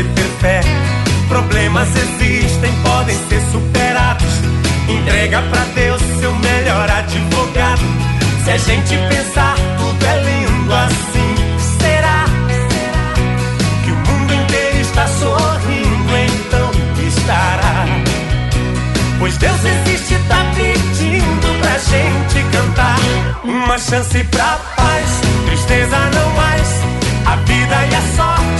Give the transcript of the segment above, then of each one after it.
você ter fé. Problemas existem, podem ser superados. Entrega pra Deus seu melhor advogado. Se a gente pensar, tudo é lindo assim. Será que o mundo inteiro está sorrindo? Então estará. Pois Deus existe, tá pedindo pra gente cantar. Uma chance pra paz, tristeza não mais. A vida e a sorte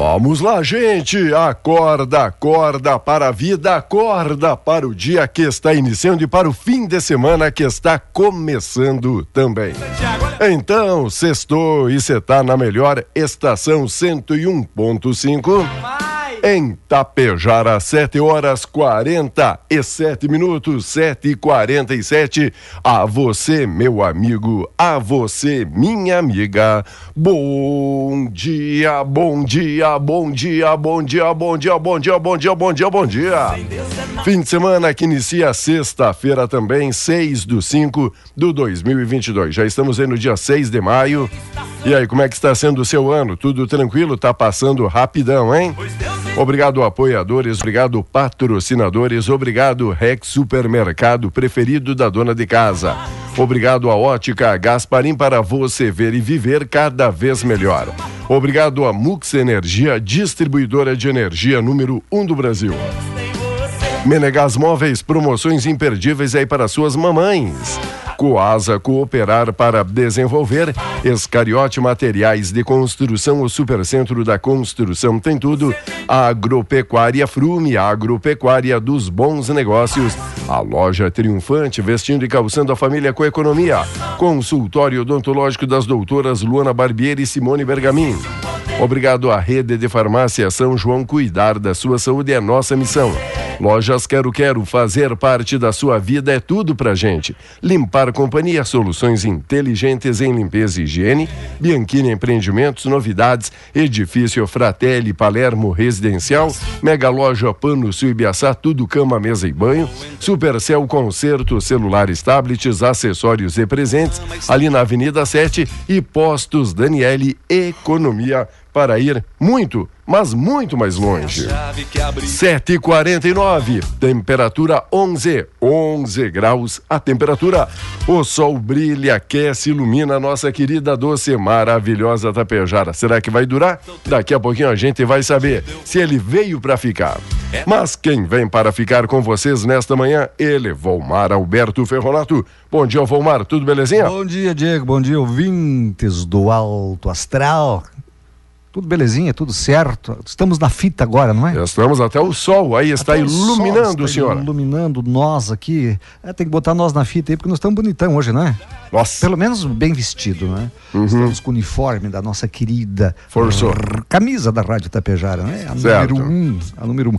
Vamos lá, gente! Acorda, acorda para a vida, acorda para o dia que está iniciando e para o fim de semana que está começando também. Então, sextou e você tá na melhor estação 101.5. Em Tapejara, 7 horas 47 minutos, 7 e 47 A você, meu amigo, a você, minha amiga. Bom dia, bom dia, bom dia, bom dia, bom dia, bom dia, bom dia, bom dia, bom dia. Fim de semana que inicia sexta-feira também, 6 do 5 do 2022. Já estamos aí no dia 6 de maio. E aí, como é que está sendo o seu ano? Tudo tranquilo? Tá passando rapidão, hein? Obrigado, apoiadores, obrigado, patrocinadores, obrigado, Rex Supermercado, preferido da dona de casa. Obrigado à Ótica Gasparim para você ver e viver cada vez melhor. Obrigado à Mux Energia, distribuidora de energia número 1 um do Brasil. Menegas Móveis, promoções imperdíveis aí para suas mamães. Coasa Cooperar para desenvolver. Escariote Materiais de Construção, o Supercentro da Construção tem tudo. Agropecuária Frume, a agropecuária dos bons negócios. A loja triunfante, vestindo e calçando a família com economia. Consultório odontológico das doutoras Luana Barbieri e Simone Bergamin. Obrigado à Rede de Farmácia São João. Cuidar da sua saúde é nossa missão. Lojas Quero Quero, fazer parte da sua vida é tudo pra gente. Limpar Companhia, soluções inteligentes em limpeza e higiene. Bianchini Empreendimentos, novidades. Edifício Fratelli Palermo Residencial. Mega Loja Pano Sul Ibiaçá, tudo cama, mesa e banho. Supercel Concerto, celulares, tablets, acessórios e presentes. Ali na Avenida 7 e Postos Daniele Economia para ir muito, mas muito mais longe. 7h49, temperatura 11, 11 graus a temperatura. O sol brilha, aquece, ilumina a nossa querida doce, maravilhosa Tapejara. Será que vai durar? Daqui a pouquinho a gente vai saber se ele veio para ficar. Mas quem vem para ficar com vocês nesta manhã, ele, Volmar Alberto Ferronato. Bom dia, Volmar, tudo belezinha? Bom dia, Diego, bom dia, ouvintes do Alto Astral. Tudo belezinha, tudo certo. Estamos na fita agora, não é? Estamos até o sol aí está Até o iluminando, sol está senhora. Iluminando nós aqui. É, tem que botar nós na fita aí, porque nós estamos bonitão hoje, não é? Nossa, Pelo menos bem vestido, né? Estamos com o uniforme da nossa querida Forçou. camisa da Rádio Tapejara, né? A Certo. número um. A número um.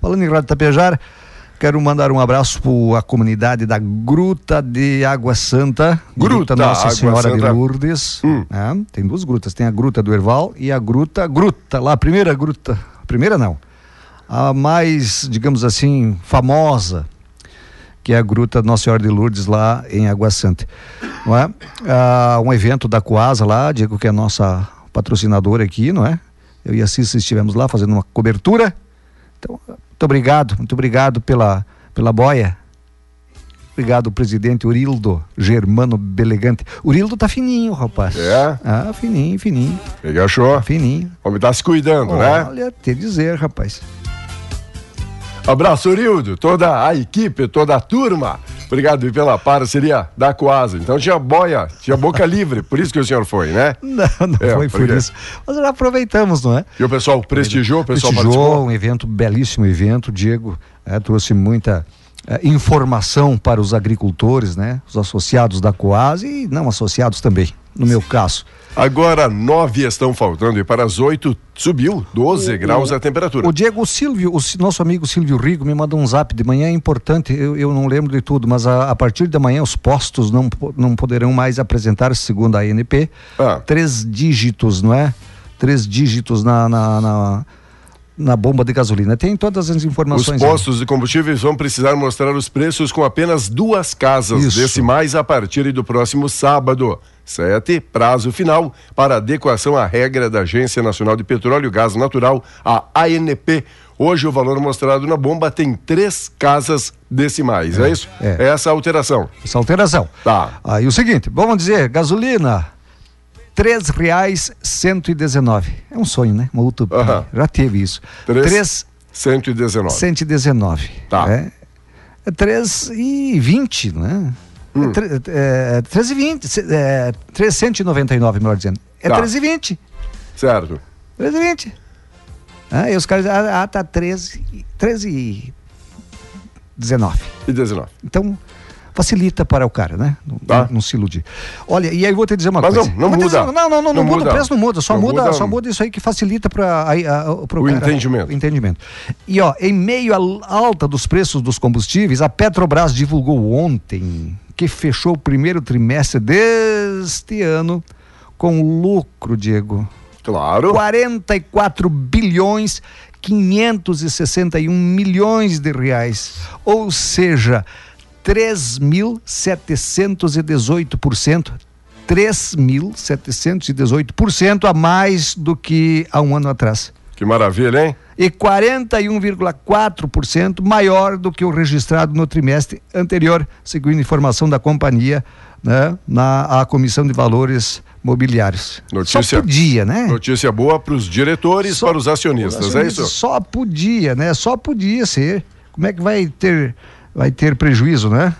Falando em Rádio Tapejara, quero mandar um abraço para a comunidade da Gruta de Água Santa. Gruta Nossa Água Senhora de Santa. Lourdes. Hum. né? Tem duas grutas, tem a Gruta do Erval e a Gruta, Gruta, lá a primeira gruta, a primeira não, a mais, digamos assim, famosa, que é a Gruta Nossa Senhora de Lourdes lá em Água Santa. Não é? Ah, um evento da Coasa lá, Diego que é a nossa patrocinadora aqui, não é? Eu e a Cissa estivemos lá fazendo uma cobertura. Então, muito obrigado, muito obrigado pela, pela boia. Obrigado, presidente Urildo Germano Belegante. Urildo tá fininho, rapaz. É? Ah, fininho, fininho, Ele achou? fininho. O homem tá se cuidando, né? Olha, te dizer, rapaz. Abraço, Urildo, toda a equipe, toda a turma. Obrigado pela parceria da Coasa. Então tinha boia, tinha boca livre, por isso que o senhor foi, né? Não, não É, foi por isso. Mas já aproveitamos, não é? E o pessoal prestigiou, o pessoal Prestigiou, participou. um evento, belíssimo evento, Diego, é, trouxe muita informação para os agricultores, né? Os associados da Coasa e não associados também, no meu caso. Agora nove estão faltando e para as oito subiu 12 graus a temperatura. O Diego o Silvio, o nosso amigo Silvio Rigo, me mandou um zap de manhã, é importante, eu, eu não lembro de tudo, mas a, a partir da manhã os postos não, não poderão mais apresentar, segundo a ANP, Ah. três dígitos, não é? Três dígitos na, na, na, na bomba de gasolina. Tem todas as Os informações. aí. postos de combustíveis vão precisar mostrar os preços com apenas duas casas Isso. decimais a partir do próximo sábado. Sete, prazo final para adequação à regra da Agência Nacional de Petróleo e Gás Natural, a ANP. Hoje o valor mostrado na bomba tem três casas decimais, é, isso? é. essa a alteração. Essa alteração. Tá. Aí o seguinte, vamos dizer, gasolina, três reais cento e dezenove. É um sonho, né? Uma utopia. Aham. Já teve isso. Três- Três 119. 119. Tá. É, é 3 e 20, né? Hum. É, é, 3 e 20, se- é, 399, melhor dizendo. É Tá. 3 e 20. Certo. 13 e 20. Ah, e os caras ah, ah, tá 13, e- 13 e 19. E 19. Então, facilita para o cara, né? Não, Tá. não, se iludir. Olha, e aí eu vou te dizer uma Mas coisa. não- não muda. dizer- não, não, não, não, Não muda, muda. o preço não muda, só muda, muda- só muda isso aí que facilita para o O cara, entendimento. O entendimento. E ó, em meio à alta dos preços dos combustíveis, a Petrobras divulgou ontem que fechou o primeiro trimestre deste ano com lucro, Diego. Claro. 44 bilhões 561 milhões de reais, ou seja, 3.718%, 3.718% a mais do que há um ano atrás. Que maravilha, hein? E 41,4% maior do que o registrado no trimestre anterior, segundo informação da companhia, né, na a Comissão de Valores Mobiliários. Notícia- Só podia, né? Notícia boa para os diretores, Só- para os acionistas, é isso? Só podia, né? Só podia ser. Como é que vai ter, vai ter prejuízo, né?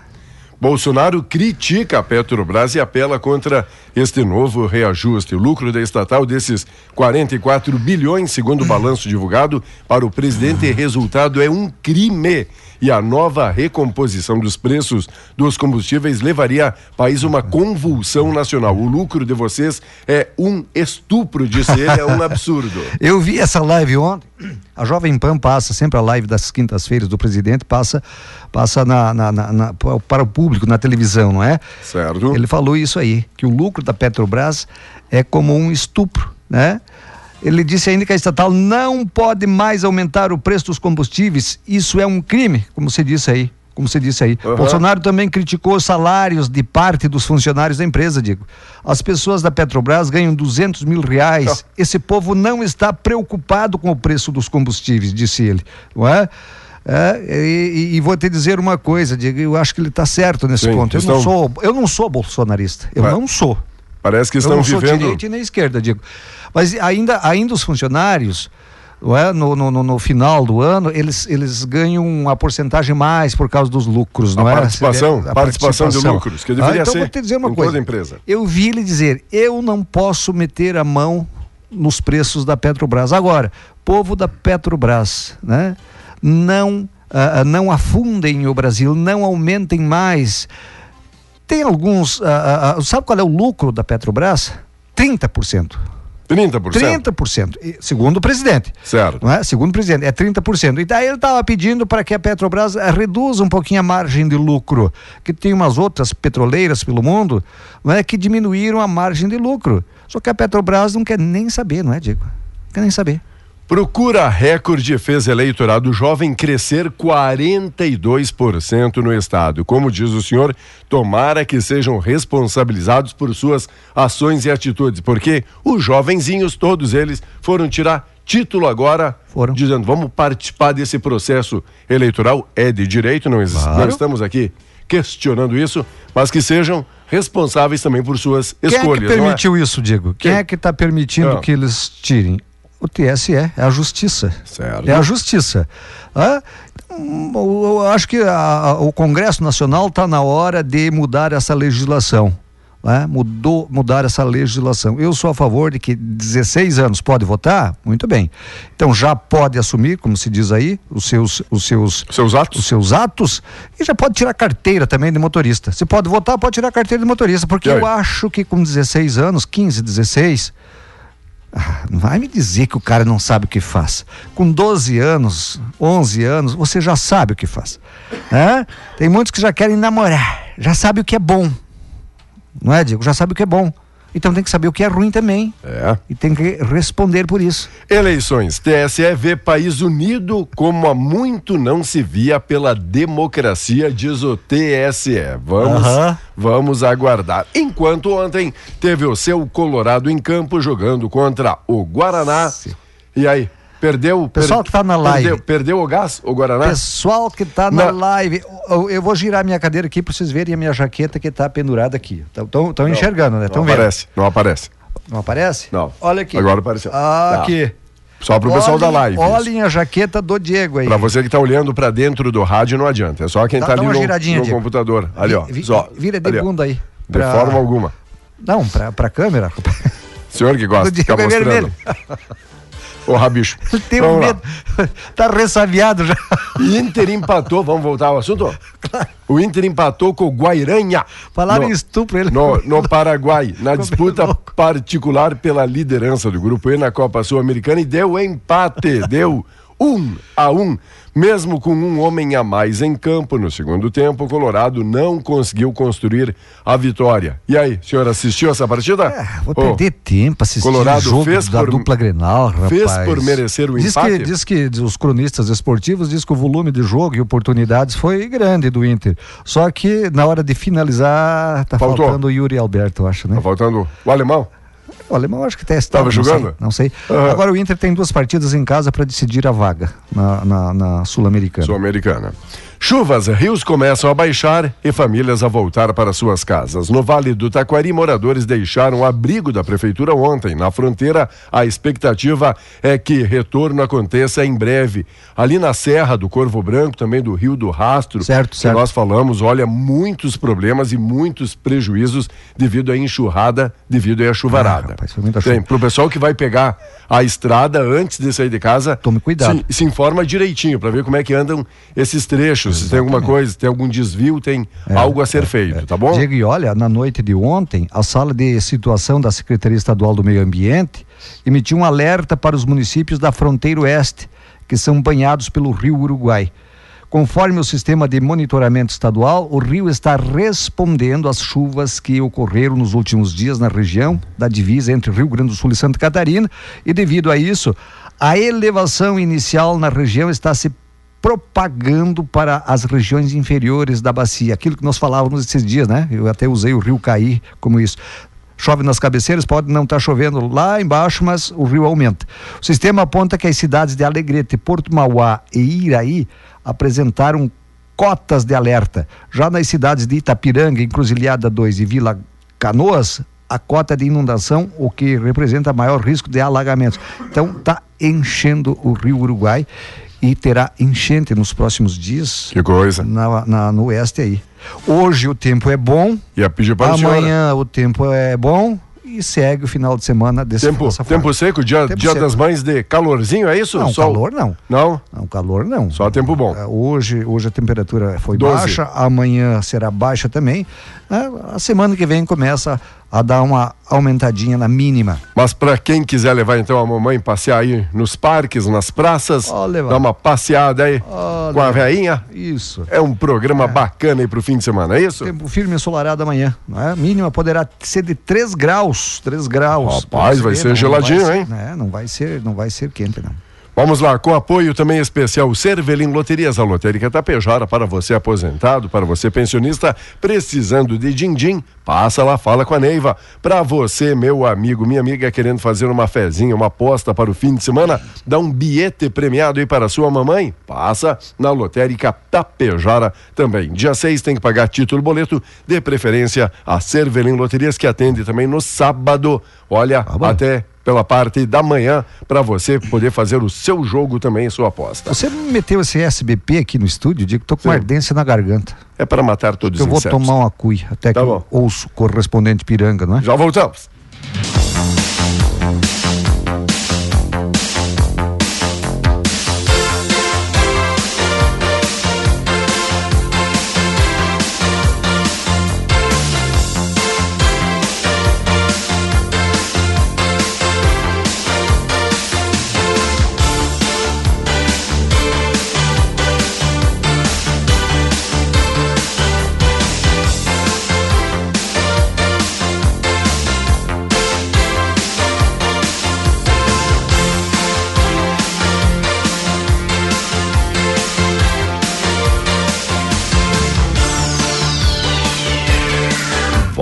Bolsonaro critica a Petrobras e apela contra este novo reajuste. O lucro da estatal desses 44 bilhões, segundo o balanço divulgado, para o presidente, resultado é um crime. E a nova recomposição dos preços dos combustíveis levaria país uma convulsão nacional. O lucro de vocês é um estupro, disse ele, é um absurdo. Eu vi essa live ontem. A Jovem Pan passa sempre a live das quintas-feiras do presidente, passa, passa na, na- na- na- para o público na televisão, não é? Certo? Ele falou isso aí, que o lucro da Petrobras é como um estupro, né? Ele disse ainda que a estatal não pode mais aumentar o preço dos combustíveis. Isso é um crime, como você disse aí. como você disse aí. Uhum. Bolsonaro também criticou os salários de parte dos funcionários da empresa, digo. As pessoas da Petrobras ganham 200 mil reais. Esse povo não está preocupado com o preço dos combustíveis, disse ele. Não é? É, e, e, vou te dizer uma coisa, Diego, eu acho que ele está certo nesse Sim, ponto. Eu estão... não sou, eu não sou bolsonarista. Eu não sou. Parece que Eu estão não sou vivendo. direita e nem esquerda, digo. Mas ainda, ainda os funcionários, é? no, no, no- final do ano, eles, eles ganham uma porcentagem mais por causa dos lucros, A não é? participação, a participação de lucros, que deveria Ah, então ser vou te dizer uma em coisa. toda empresa. Eu vi ele dizer, eu não posso meter a mão nos preços da Petrobras. Agora, povo da Petrobras, né? Não, ah, ah, não afundem o Brasil, não aumentem mais. Tem alguns. ah, ah, ah, sabe qual é o lucro da Petrobras? 30%. 30%. 30%, e- segundo o presidente. Certo. Não é? Segundo o presidente, é 30%. E daí ele estava pedindo para que a Petrobras eh, reduza um pouquinho a margem de lucro, que tem umas outras petroleiras pelo mundo não é, que diminuíram a margem de lucro. Só que a Petrobras não quer nem saber, não é, Diego? Não quer nem saber. Procura recorde fez eleitorado jovem crescer 42% no estado. Como diz o senhor, tomara que sejam responsabilizados por suas ações e atitudes, porque os jovenzinhos, todos eles, foram tirar título agora, Foram. dizendo vamos participar desse processo eleitoral. É de direito, não, Claro. não estamos aqui questionando isso, mas que sejam responsáveis também por suas Quem é que escolhas. não é? permitiu isso, Diego? Quem Quem? é que está permitindo Ah. que eles tirem? O TSE, é a justiça. Certo. É a justiça. Ah, hum, eu acho que a- o Congresso Nacional está na hora de mudar essa legislação. né? Mudou, mudar essa legislação. Eu sou a favor de que 16 anos pode votar, muito bem. Então já pode assumir, como se diz aí, os seus, os seus, Seus atos? os seus atos e já pode tirar carteira também de motorista. Se pode votar, pode tirar carteira de motorista, porque eu acho que com 16 anos, 15, 16, ah, não vai me dizer que o cara não sabe o que faz. Com 12 anos, 11 anos, você já sabe o que faz. Hã? Tem muitos que já querem namorar, já sabe o que é bom. Não é, Diego? Já sabe o que é bom. Então tem que saber o que é ruim também. É. E tem que responder por isso. Eleições. TSE vê país unido como há muito não se via pela democracia, diz o TSE. Vamos, vamos aguardar. Enquanto ontem teve o seu Colorado em campo jogando contra o Guaraná. E aí, perdeu? Pessoal que tá na live. Perdeu, perdeu o gás, o Guaraná? Pessoal que tá na Na- live, eu, eu vou girar minha cadeira aqui para vocês verem a minha jaqueta que tá pendurada aqui. Estão enxergando, né? Não Estão vendo? aparece, não aparece. Não aparece? Não. Olha aqui. Agora apareceu. Ah, Tá. aqui. Só pro pessoal da Olhem- live. isso. Olhem a jaqueta do Diego aí. Pra você que tá olhando pra dentro do rádio, não adianta. É só quem tá dá ali no, no computador. Ali, ó. Vi- Só. vira de Ali, bunda aí. De Pra- forma alguma. Não, pra câmera. Senhor que gosta O de ficar é mostrando. vermelho. Ô, Rabicho. Um Vamos lá. medo. tá ressabiado já. Inter empatou, vamos voltar ao assunto? O Inter empatou com o Guairanha. Falaram no, estupro ele. No, no Paraguai, na disputa particular pela liderança do grupo E na Copa Sul-Americana e deu empate, deu um a um. Mesmo com um homem a mais em campo no segundo tempo, o Colorado não conseguiu construir a vitória. E aí, senhor assistiu essa partida? É, vou perder tempo assistindo Colorado o jogo fez da por- dupla Grenal, rapaz. fez por merecer o diz empate? Que, diz que os cronistas esportivos diz que o volume de jogo e oportunidades foi grande do Inter. Só que na hora de finalizar, tá Faltou. faltando o Yuri Alberto, eu acho, né? Tá faltando o alemão? O alemão acho que até Tava não jogando? sei, Não sei. Aham. Agora o Inter tem duas partidas em casa para decidir a vaga na, na, na Sul-Americana. Sul-Americana. Chuvas, rios começam a baixar e famílias a voltar para suas casas. No Vale do Taquari, moradores deixaram o abrigo da prefeitura ontem. Na fronteira, a expectativa é que retorno aconteça em breve. Ali na Serra do Corvo Branco, também do Rio do Rastro, Certo, que certo. nós falamos, olha, muitos problemas e muitos prejuízos devido à enxurrada, devido à chuvarada. Ah, rapaz, foi muita Tem, chuva. pro pessoal que vai pegar a estrada antes de sair de casa, Tome cuidado. se, se informa direitinho para ver como é que andam esses trechos, se tem alguma coisa, tem algum desvio, tem algo a ser feito, tá bom? Diego, e olha, na noite de ontem, a sala de situação da Secretaria Estadual do Meio Ambiente emitiu um alerta para os municípios da fronteira oeste, que são banhados pelo rio Uruguai. Conforme o sistema de monitoramento estadual, o rio está respondendo às chuvas que ocorreram nos últimos dias na região da divisa entre Rio Grande do Sul e Santa Catarina, e devido a isso, a elevação inicial na região está se propagando para as regiões inferiores da bacia. Aquilo que nós falávamos esses dias, né? Eu até usei o rio Caí como isso chove nas cabeceiras, pode não estar tá chovendo lá embaixo, mas o rio aumenta. O sistema aponta que as cidades de Alegrete, Porto Mauá e Iraí apresentaram cotas de alerta. Já nas cidades de Itapiranga, Encruzilhada 2 e Vila Canoas, a cota de inundação, o que representa maior risco de alagamentos. Então, está enchendo o rio Uruguai e terá enchente nos próximos dias. Que coisa. Na, na, no oeste aí. Hoje o tempo é bom. E a pedir para Amanhã o tempo é bom e segue o final de semana desse tempo, tempo seco, dia, tempo dia seco. das mães de calorzinho, é isso? Não, Sol? calor não. Não? Não, calor não. Só tempo bom. É, hoje, hoje a temperatura foi 12. baixa, amanhã será baixa também. É, a semana que vem começa a dar uma aumentadinha na mínima. Mas para quem quiser levar então a mamãe passear aí nos parques, nas praças, oh, dar uma passeada aí oh, com a veinha. Isso. É um programa é. bacana aí pro fim de semana, é isso? Tempo firme ensolarado amanhã, não é? Mínima poderá ser de 3 graus, 3 graus. Rapaz, vai ser, geladinho, vai hein? Ser, é, não vai ser, não vai ser quente não. Vamos lá, com apoio também especial Cervelim Loterias, a lotérica Tapejara para você aposentado, para você pensionista, precisando de din-din, passa lá, fala com a Neiva. Para você, meu amigo, minha amiga, querendo fazer uma fezinha, uma aposta para o fim de semana, dá um bilhete premiado aí para sua mamãe, passa na lotérica Tapejara também. Dia 6 tem que pagar título boleto, de preferência a Cervelim Loterias, que atende também no sábado, olha, ah, até pela parte da manhã para você poder fazer o seu jogo também, sua aposta. Você meteu esse SBP aqui no estúdio, digo que tô com Sim. ardência na garganta. É para matar todos os insetos. Eu vou tomar uma cuia, até tá que bom. eu ouço correspondente piranga, não é? Já voltamos.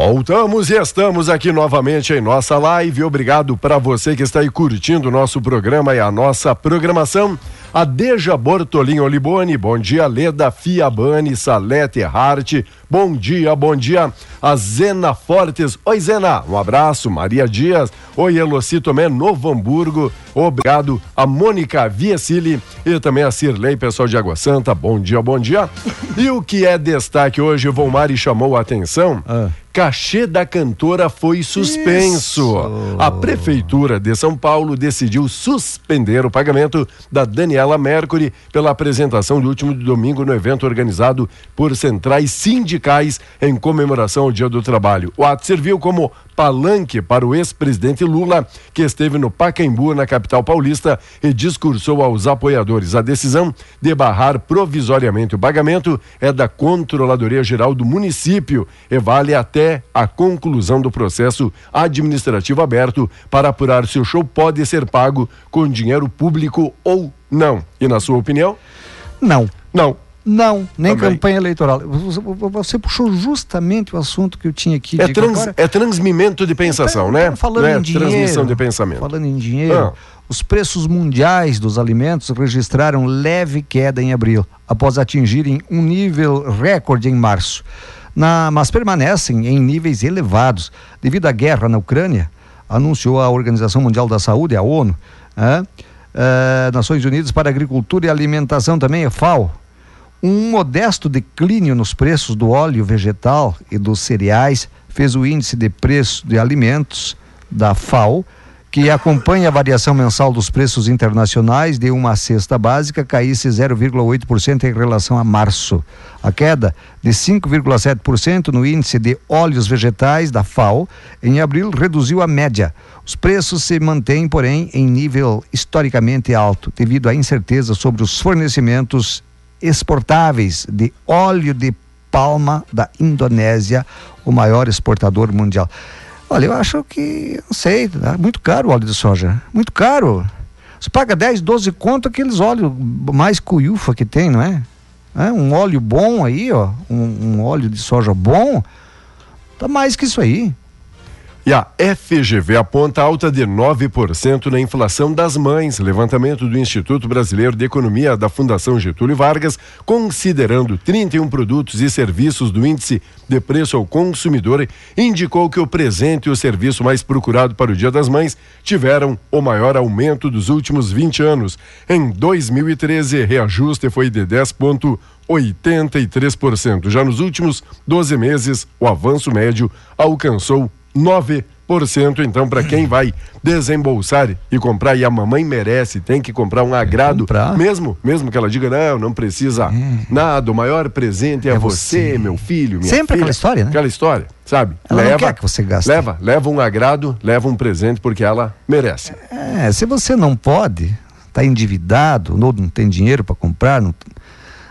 Voltamos e estamos aqui novamente em nossa live. Obrigado para você que está aí curtindo o nosso programa e a nossa programação. A Deja Bortolin Olibone, bom dia. Leda Fiabani, Salete Hart, bom dia, bom dia. A Zena Fortes, oi Zena, um abraço. Maria Dias, oi Eloci Tomé, Novo Hamburgo, obrigado. A Mônica Viecili e também a Cirlei, pessoal de Água Santa, bom dia, bom dia. E o que é destaque hoje, o Volmari chamou a atenção. Ah cachê da cantora foi suspenso. Isso. A Prefeitura de São Paulo decidiu suspender o pagamento da Daniela Mercury pela apresentação do último domingo no evento organizado por centrais sindicais em comemoração ao Dia do Trabalho. O ato serviu como palanque para o ex-presidente Lula, que esteve no Pacaembu, na capital paulista, e discursou aos apoiadores. A decisão de barrar provisoriamente o pagamento é da Controladoria Geral do município e vale até a conclusão do processo administrativo aberto para apurar se o show pode ser pago com dinheiro público ou não. E na sua opinião? Não. Não. Não, nem Também. campanha eleitoral. Você, puxou justamente o assunto que eu tinha aqui. É, trans, agora, é transmimento de pensação, é, né? Falando é em dinheiro. Transmissão de pensamento. Falando em dinheiro, ah. os preços mundiais dos alimentos registraram leve queda em abril, após atingirem um nível recorde em março. Na, mas permanecem em níveis elevados devido à guerra na Ucrânia, anunciou a Organização Mundial da Saúde, a ONU. É, Nações Unidas para Agricultura e Alimentação também, a FAO, um modesto declínio nos preços do óleo vegetal e dos cereais fez o índice de preço de alimentos da FAO, que acompanha a variação mensal dos preços internacionais de uma cesta básica, caísse 0,8% em relação a março. A queda de 5,7% no índice de óleos vegetais da FAO em abril reduziu a média. Os preços se mantêm, porém, em nível historicamente alto, devido à incerteza sobre os fornecimentos exportáveis de óleo de palma da Indonésia, o maior exportador mundial. Olha, eu acho que, não sei, é muito caro o óleo de soja, muito caro. Você paga 10, 12 conto aqueles óleos mais cuiufa que tem, não é? é? Um óleo bom aí, ó. Um, um óleo de soja bom. Tá mais que isso aí. E a FGV aponta alta de 9% na inflação das mães. Levantamento do Instituto Brasileiro de Economia da Fundação Getúlio Vargas, considerando 31 produtos e serviços do índice de preço ao consumidor, indicou que o presente e o serviço mais procurado para o Dia das Mães tiveram o maior aumento dos últimos 20 anos. Em 2013, reajuste foi de 10,83%. Já nos últimos 12 meses, o avanço médio alcançou 9%. Então, para quem vai desembolsar e comprar, e a mamãe merece, tem que comprar um agrado, mesmo mesmo que ela diga, não, não precisa é. nada, o maior presente é, é você, você, meu filho, minha Sempre filha. aquela história, né? Aquela história, sabe? Ela leva, não quer que você gaste. Leva, leva um agrado, leva um presente, porque ela merece. É, se você não pode, está endividado, ou não tem dinheiro para comprar, não,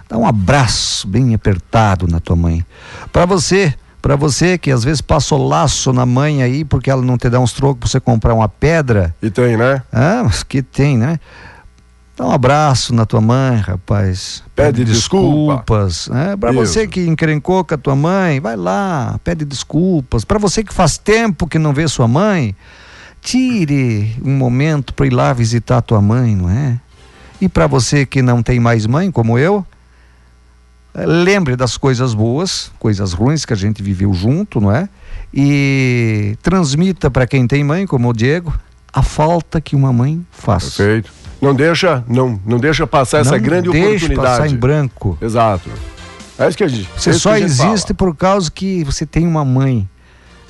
dá um abraço bem apertado na tua mãe. Para você para você que às vezes passa o laço na mãe aí porque ela não te dá uns trocos para você comprar uma pedra. E tem, né? Ah, mas que tem, né? Dá um abraço na tua mãe, rapaz. Pede, pede desculpas. Desculpa. Né? Para você que encrencou com a tua mãe, vai lá, pede desculpas. Para você que faz tempo que não vê sua mãe, tire um momento para ir lá visitar a tua mãe, não é? E para você que não tem mais mãe, como eu, lembre das coisas boas, coisas ruins que a gente viveu junto, não é? E transmita para quem tem mãe, como o Diego, a falta que uma mãe faz. Perfeito. Não deixa, não, não deixa passar essa grande deixa oportunidade. passar em branco. Exato. É isso que a gente. Você só existe fala. por causa que você tem uma mãe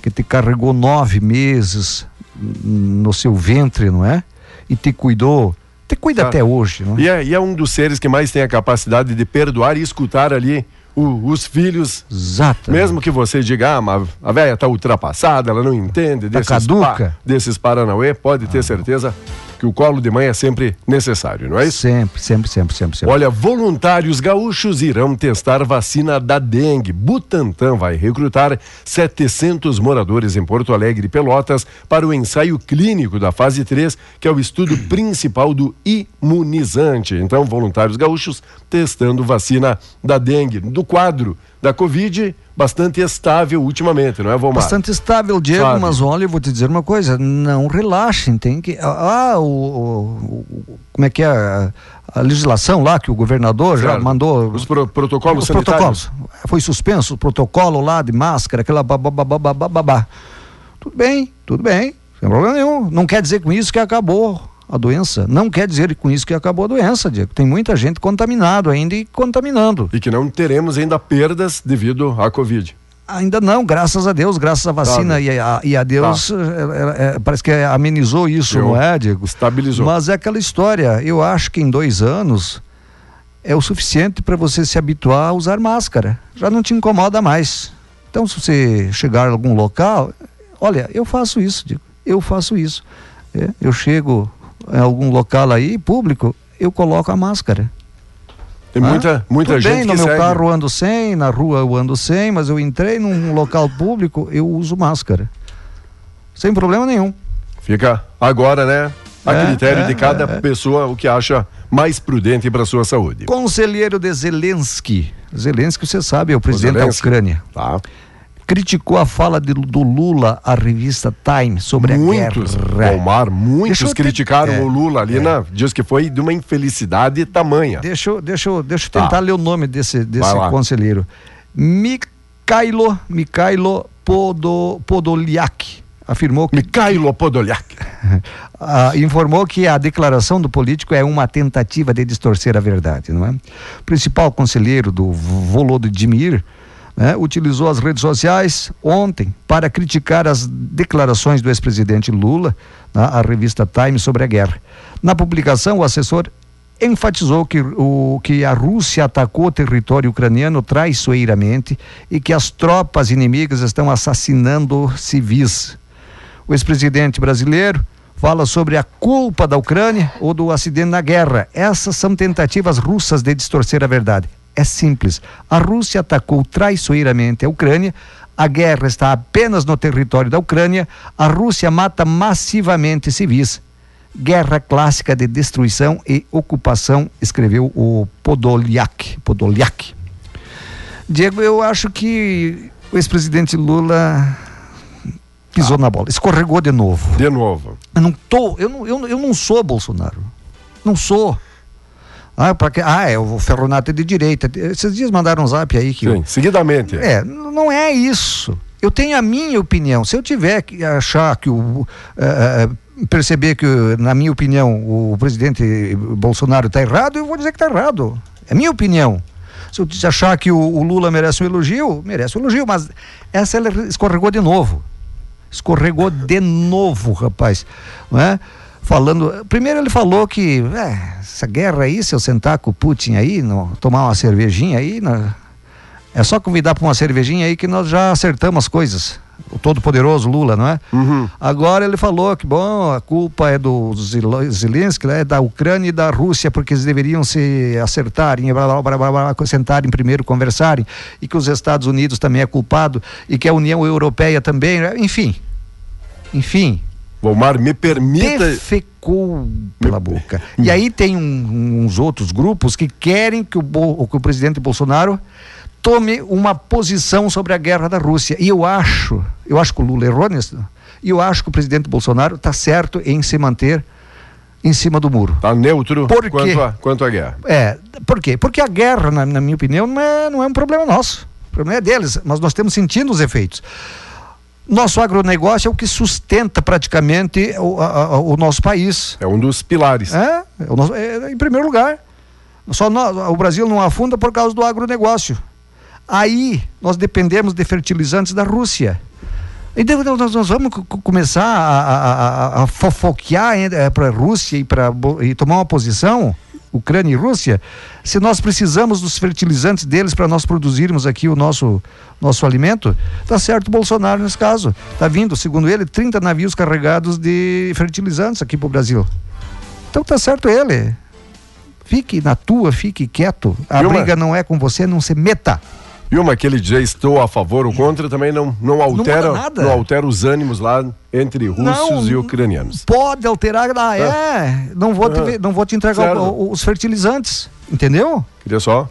que te carregou nove meses no seu ventre, não é? E te cuidou te cuida até hoje, não é? E, é? e é um dos seres que mais tem a capacidade de perdoar e escutar ali o, os filhos. Exato. Mesmo que você diga, ah, mas a velha está ultrapassada, ela não entende tá desses, caduca. Pa, desses Paranauê, pode ter ah. certeza que o colo de mãe é sempre necessário, não é isso? Sempre, sempre, sempre, sempre. sempre. Olha, voluntários gaúchos irão testar vacina da dengue. Butantan vai recrutar 700 moradores em Porto Alegre e Pelotas para o ensaio clínico da fase 3, que é o estudo principal do imunizante. Então, voluntários gaúchos testando vacina da dengue. Do quadro da Covid, bastante estável ultimamente, não é, Vomar? Bastante estável, Diego, Sabe? mas olha, eu vou te dizer uma coisa, não relaxem, tem que... Ah, o, o, o como é que é a, a, legislação lá que o governador já mandou... Os pro, protocolos os sanitários. protocolos. Foi suspenso o protocolo lá de máscara, aquela babá. Tudo bem, tudo bem, sem problema nenhum. Não quer dizer com isso que acabou a doença. Não quer dizer com isso que acabou a doença, Diego. Tem muita gente contaminado ainda e contaminando. E que não teremos ainda perdas devido à Covid. Ainda não, graças a Deus, graças à vacina tá, e, a, e a Deus, tá. é, é, é parece que amenizou isso, eu não é, Diego? Estabilizou. Mas é aquela história, eu acho que em dois anos é o suficiente para você se habituar a usar máscara. Já não te incomoda mais. Então, se você chegar a algum local, olha, eu faço isso, Diego, eu faço isso. É, eu chego em algum local aí, público, eu coloco a máscara. Tem muita, ah, muita Tudo gente bem, no meu segue. carro eu ando sem, na rua eu ando sem, mas eu entrei num local público, eu uso máscara. Sem problema nenhum. Fica agora, né? A é, critério é, de cada é, é. pessoa o que acha mais prudente para sua saúde. Conselheiro de Zelensky. Zelensky, você sabe, é o presidente o da Ucrânia. Tá criticou a fala de, do Lula à revista Time sobre muitos, a guerra. Omar, muitos criticaram é, o Lula ali, é. na, diz que foi de uma infelicidade tamanha. Deixa eu, deixa eu, deixa eu tentar tá. ler o nome desse, desse conselheiro. Mikhailo, Mikhailo Podo, Podoliak afirmou que. Mikhailo Podolyak. ah, informou que a declaração do político é uma tentativa de distorcer a verdade, não é? O principal conselheiro do Volodymyr né, utilizou as redes sociais ontem para criticar as declarações do ex-presidente Lula, na né, revista Time, sobre a guerra. Na publicação, o assessor enfatizou que, o, que a Rússia atacou o território ucraniano traiçoeiramente e que as tropas inimigas estão assassinando civis. O ex-presidente brasileiro fala sobre a culpa da Ucrânia ou do acidente na guerra. Essas são tentativas russas de distorcer a verdade é simples. A Rússia atacou traiçoeiramente a Ucrânia, a guerra está apenas no território da Ucrânia, a Rússia mata massivamente civis. guerra clássica de destruição e ocupação, escreveu o Podolyak. Podolyak. Diego, eu acho que o ex-presidente Lula pisou na bola, escorregou de novo. De novo. Eu não tô, eu não, eu, eu não sou Bolsonaro. Não sou. Ah, pra que, ah, é o Ferronato é de direita. Esses dias mandaram um zap aí que. Sim, seguidamente. É, n- não é isso. Eu tenho a minha opinião. Se eu tiver que achar que o. eh, perceber que, na minha opinião, o presidente Bolsonaro está errado, eu vou dizer que está errado. É minha opinião. Se eu achar que o, o Lula merece um elogio, merece um elogio, mas essa ela escorregou de novo. Escorregou de novo, rapaz. Não é? Falando. Primeiro ele falou que é, essa guerra aí, se eu sentar com o Putin aí, no, tomar uma cervejinha aí, na- é só convidar para uma cervejinha aí que nós já acertamos as coisas. O todo-poderoso Lula, não é? Agora ele falou que, bom, a culpa é do Zelensky, né, da Ucrânia e da Rússia, porque eles deveriam se acertarem, blá, blá, blá, blá, blá, blá, sentarem primeiro, conversarem, e que os Estados Unidos também é culpado, e que a União Europeia também, né? enfim. Enfim, Volmar, me permita. defecou pela boca. E aí tem um- uns outros grupos que querem que o, Bo- que o presidente Bolsonaro tome uma posição sobre a guerra da Rússia. E eu acho, eu acho que o Lula errou nisso, e eu acho que o presidente Bolsonaro está certo em se manter em cima do muro. Tá neutro Por quanto, a, quanto à guerra. É, por quê? Porque a guerra, na, na minha opinião, não é, não é um problema nosso. O problema é deles, mas nós estamos sentindo os efeitos. Nosso agronegócio é o que sustenta praticamente o, a- o nosso país. É um dos pilares. É, é nosso- é, em primeiro lugar. Só nós- o Brasil não afunda por causa do agronegócio. Aí nós dependemos de fertilizantes da Rússia. Então nós, nós vamos co- co- começar a, a- a- a fofoquear para a Rússia e, pra, e tomar uma posição, Ucrânia e Rússia, se nós precisamos dos fertilizantes deles para nós produzirmos aqui o nosso, nosso alimento, tá certo o Bolsonaro nesse caso. Tá vindo, segundo ele, 30 navios carregados de fertilizantes aqui para o Brasil. Então tá certo ele. Fique na tua, fique quieto. A Vilma? briga não é com você, não se meta. E uma que ele diz estou a favor ou contra também não, não altera nada. não altera os ânimos lá entre russos Não, e ucranianos. Pode alterar, ah, é, não vou te, Ah. não vou te entregar o- os fertilizantes, entendeu? Queria só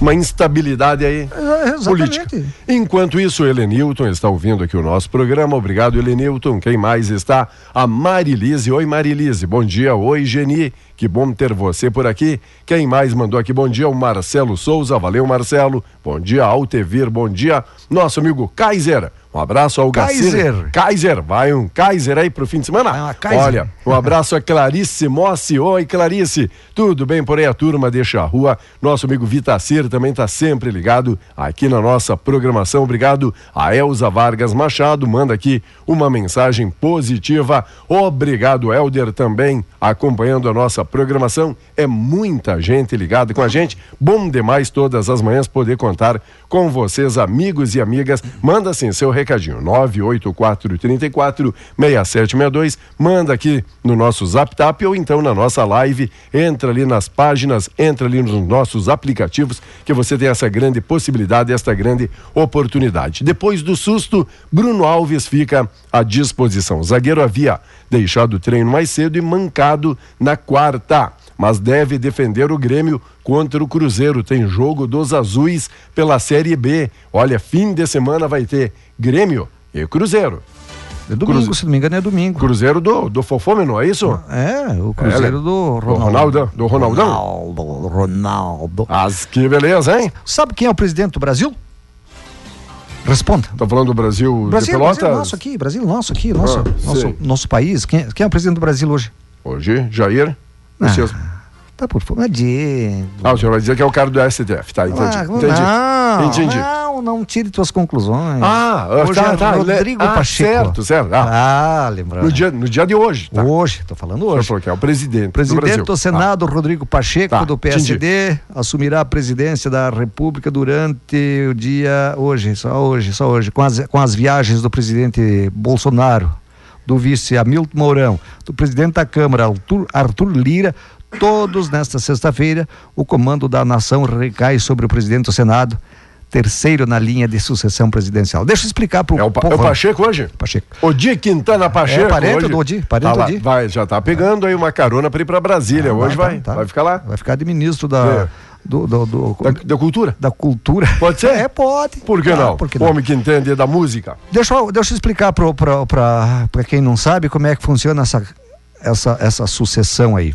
uma instabilidade aí É, política. Enquanto isso, o Helenilton está ouvindo aqui o nosso programa. Obrigado, Helenilton. Quem mais está? A Marilise. Oi, Marilise. Bom dia. Oi, Geni. Que bom ter você por aqui. Quem mais mandou aqui? Bom dia, o Marcelo Souza. Valeu, Marcelo. Bom dia, Altevir. Bom dia, nosso amigo Kaiser. Um abraço ao Gacir. Kaiser. Kaiser, vai um Kaiser aí pro fim de semana? Vai Kaiser. Olha, um abraço a Clarice Mossi. Oi, Clarice. Tudo bem por aí? A turma deixa a rua. Nosso amigo Vitacir também está sempre ligado aqui na nossa programação. Obrigado a Elza Vargas Machado. Manda aqui uma mensagem positiva. Obrigado, Helder, também acompanhando a nossa programação. É muita gente ligada com a gente. Bom demais todas as manhãs poder contar com vocês, amigos e amigas. Manda sim seu recadinho. 98434 6762. Manda aqui no nosso Zap Tap ou então na nossa live. Entra ali nas páginas, entra ali nos nossos aplicativos que você tem essa grande possibilidade, esta grande oportunidade. Depois do susto, Bruno Alves fica à disposição. O zagueiro havia deixado o treino mais cedo e mancado na quarta mas deve defender o Grêmio contra o Cruzeiro. Tem jogo dos azuis pela Série B. Olha, fim de semana vai ter Grêmio e Cruzeiro. É domingo, Cruze- se não me engano, é domingo. Cruzeiro do, do Fofômeno, é isso? É, o Cruzeiro É, do do Ronaldão, do Ronaldão. Ronaldo, Ronaldo. As que beleza, hein? Sabe quem é o presidente do Brasil? Responda. Tá falando do Brasil, Brasil, de Pelotas? Brasil nosso aqui, Brasil nosso aqui, nosso, Ah, nosso, nosso país. Quem, quem é o presidente do Brasil hoje? Hoje, Jair. Ah, Tá por fora. Diego. Ah, o senhor vai dizer que é o cara do STF, tá? Entendi. Ah, entendi. Não, entendi. não, não tire tuas conclusões. Ah, hoje tá, é tá. Rodrigo ah, Pacheco. Certo, certo. Ah, Ah, lembrando. no, dia, no dia de hoje, tá? Hoje, tô falando hoje. que é o presidente, do Presidente Brasil. do Senado, Rodrigo Pacheco, Tá, do PSD, assumirá a presidência da República durante o dia hoje, só hoje, só hoje, com as, com as viagens do presidente Bolsonaro, do vice Hamilton Mourão, do presidente da Câmara, Arthur, Arthur Lira, todos nesta sexta-feira, o comando da nação recai sobre o presidente do Senado, terceiro na linha de sucessão presidencial. Deixa eu explicar para É o, Pa- é o Pacheco hoje? Pacheco. Odi Quintana Pacheco. É parente hoje. do Odi, parente Tá do lá, Odi. Vai, já tá pegando aí uma carona para ir para Brasília. hoje vai, tá, tá. vai ficar lá. Vai ficar de ministro da, É. do, do- do- Da, da cultura. da cultura. Pode ser? É, pode. Por que Ah, não? por que não? Homem que entende da música. Deixa, eu- deixa eu explicar para quem não sabe como é que funciona essa, essa, essa sucessão aí.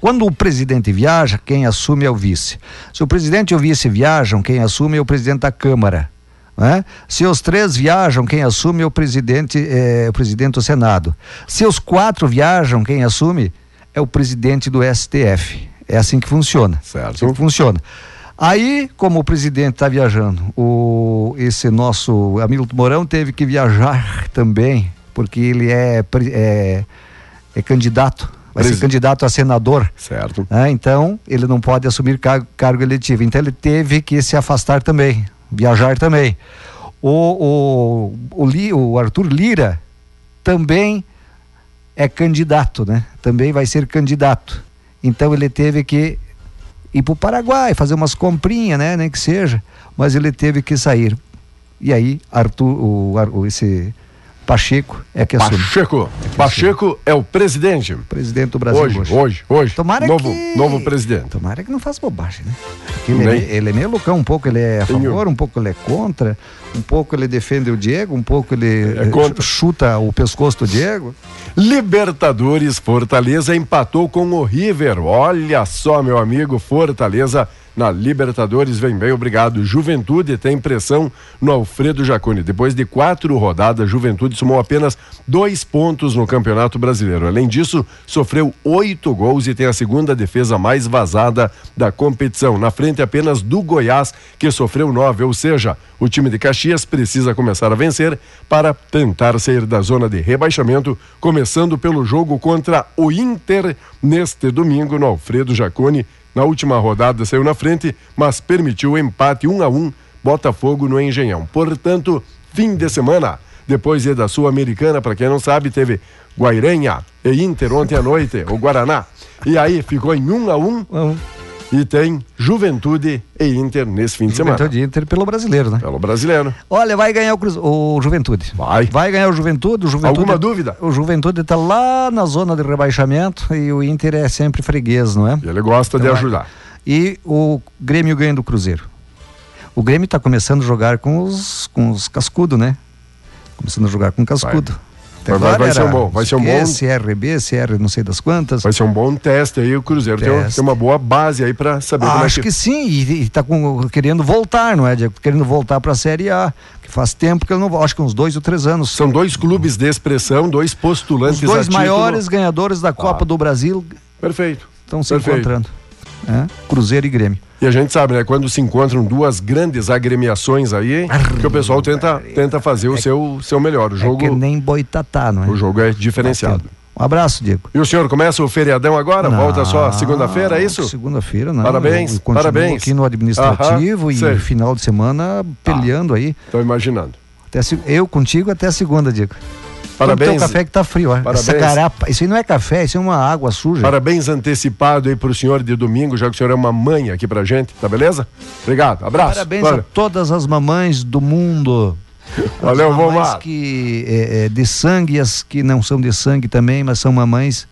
Quando o presidente viaja, quem assume é o vice. Se o presidente e o vice viajam, quem assume é o presidente da Câmara. né? Se os três viajam, quem assume é o presidente, é, o presidente do Senado. Se os quatro viajam, quem assume é o presidente do STF. É assim que funciona. Certo. Assim que funciona. Aí, como o presidente está viajando, o, esse nosso Hamilton Mourão teve que viajar também, porque ele é, é, é candidato, vai ser candidato a senador. Certo. né? Então, ele não pode assumir cargo, cargo eletivo. Então, ele teve que se afastar também, viajar também. O, o, o, o Arthur Lira também é candidato, né? Também vai ser candidato. Então, ele teve que ir para o Paraguai, fazer umas comprinhas, né? Nem que seja. Mas ele teve que sair. E aí, Arthur, o, o- esse Pacheco é que assume. Pacheco. Pacheco é o presidente. Presidente do Brasil Hoje, hoje. hoje, hoje. Tomara novo, que. novo presidente. Tomara que não faça bobagem, né? Ele, é, ele é meio loucão, um pouco ele é a favor, um pouco ele é contra, um pouco ele defende o Diego, um pouco ele É eh, chuta o pescoço do Diego. Libertadores, Fortaleza empatou com o River. Olha só, meu amigo, Fortaleza na Libertadores vem bem, obrigado. Juventude tem pressão no Alfredo Jaconi. Depois de quatro rodadas, Juventude somou apenas dois pontos no Campeonato Brasileiro. Além disso, sofreu oito gols e tem a segunda defesa mais vazada da competição. Na frente apenas do Goiás, que sofreu nove. Ou seja, o time de Caxias precisa começar a vencer para tentar sair da zona de rebaixamento, começando pelo jogo contra o Inter neste domingo no Alfredo Jaconi. Na última rodada saiu na frente, mas permitiu empate 1 a 1 Botafogo no Engenhão. Portanto, fim de semana. Depois é da Sul-Americana, para quem não sabe, teve Guairenha e Inter ontem à noite, o Guaraná. E aí ficou em 1 a 1 e tem Juventude e Inter nesse fim de semana. Juventude Inter pelo brasileiro, né? Pelo brasileiro. Olha, vai ganhar o, Cruz... o Juventude. Vai. Vai ganhar o Juventude. O Juventude Alguma dúvida? O Juventude está lá na zona de rebaixamento e o Inter é sempre freguês, não é? E ele gosta de Então vai. ajudar. E o Grêmio ganha do Cruzeiro. O Grêmio está começando a jogar com os, com os cascudo, né? Começando a jogar com cascudo. Até Vai- vai- ser um bom- vai ser um bom- CRB, CR não sei das quantas. Vai ser um bom teste aí. O Cruzeiro tem, tem uma boa base aí para saber como é Acho que sim, e, está querendo voltar, não é, Diego? Querendo voltar para a Série A, que faz tempo que ele não acho que uns dois ou três anos. São dois clubes de expressão, dois postulantes Os dois título. maiores ganhadores da Copa do Brasil Perfeito. estão se Perfeito. encontrando. Né? Cruzeiro e Grêmio. E a gente sabe, né? Quando se encontram duas grandes agremiações aí, que o pessoal tenta, tenta fazer o seu, seu melhor. O jogo, É que nem boitatá, não é? o jogo é diferenciado. Um abraço, Diego. E o senhor começa o feriadão agora? Volta só segunda-feira, é isso? Segunda-feira, não. Parabéns, Eu parabéns. aqui no administrativo Aham, e sei. final de semana peleando aí. Tô imaginando. Até eu contigo até a segunda, Diego. Parabéns. Teu café que tá frio, ó. Parabéns. Essa garapa, isso aí não é café, isso é uma água suja. Parabéns antecipado aí pro senhor de domingo, já que o senhor é uma mãe aqui pra gente, tá beleza? Obrigado, abraço. Parabéns Valeu. a todas as mamães do mundo. Valeu, mamães Vomar. que é, é, de sangue e as que não são de sangue também, mas são mamães.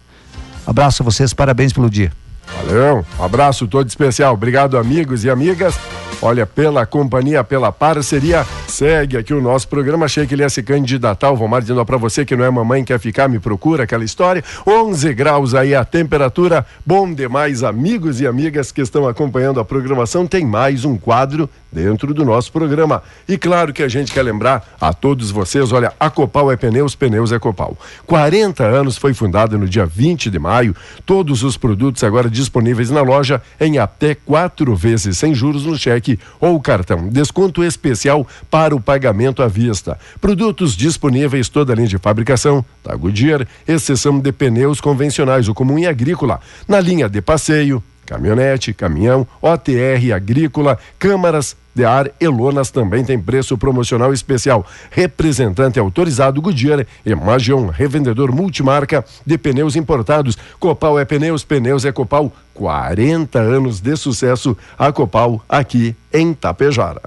Abraço a vocês, parabéns pelo dia. Valeu, um abraço todo especial. Obrigado, amigos e amigas. Olha, pela companhia, pela parceria, segue aqui o nosso programa. Achei que ele ia se candidatar. O Vomar dizendo para você que não é mamãe, quer ficar, me procura, aquela história. 11 graus aí a temperatura. Bom demais, amigos e amigas que estão acompanhando a programação. Tem mais um quadro dentro do nosso programa. E claro que a gente quer lembrar a todos vocês, olha, a Copal é pneus, pneus é Copal. 40 anos foi fundada no dia 20 de maio. Todos os produtos agora disponíveis na loja em até quatro vezes sem juros no cheque ou cartão. Desconto especial para o pagamento à vista. Produtos disponíveis toda a linha de fabricação da Goodyear, exceção de pneus convencionais, o comum e agrícola. Na linha de passeio, caminhonete, caminhão, OTR agrícola, câmaras de ar e lonas também tem preço promocional especial. Representante autorizado Goodyear e Magion, revendedor multimarca de pneus importados. Copal é pneus, pneus é Copal. 40 anos de sucesso. A Copal aqui em Tapejara.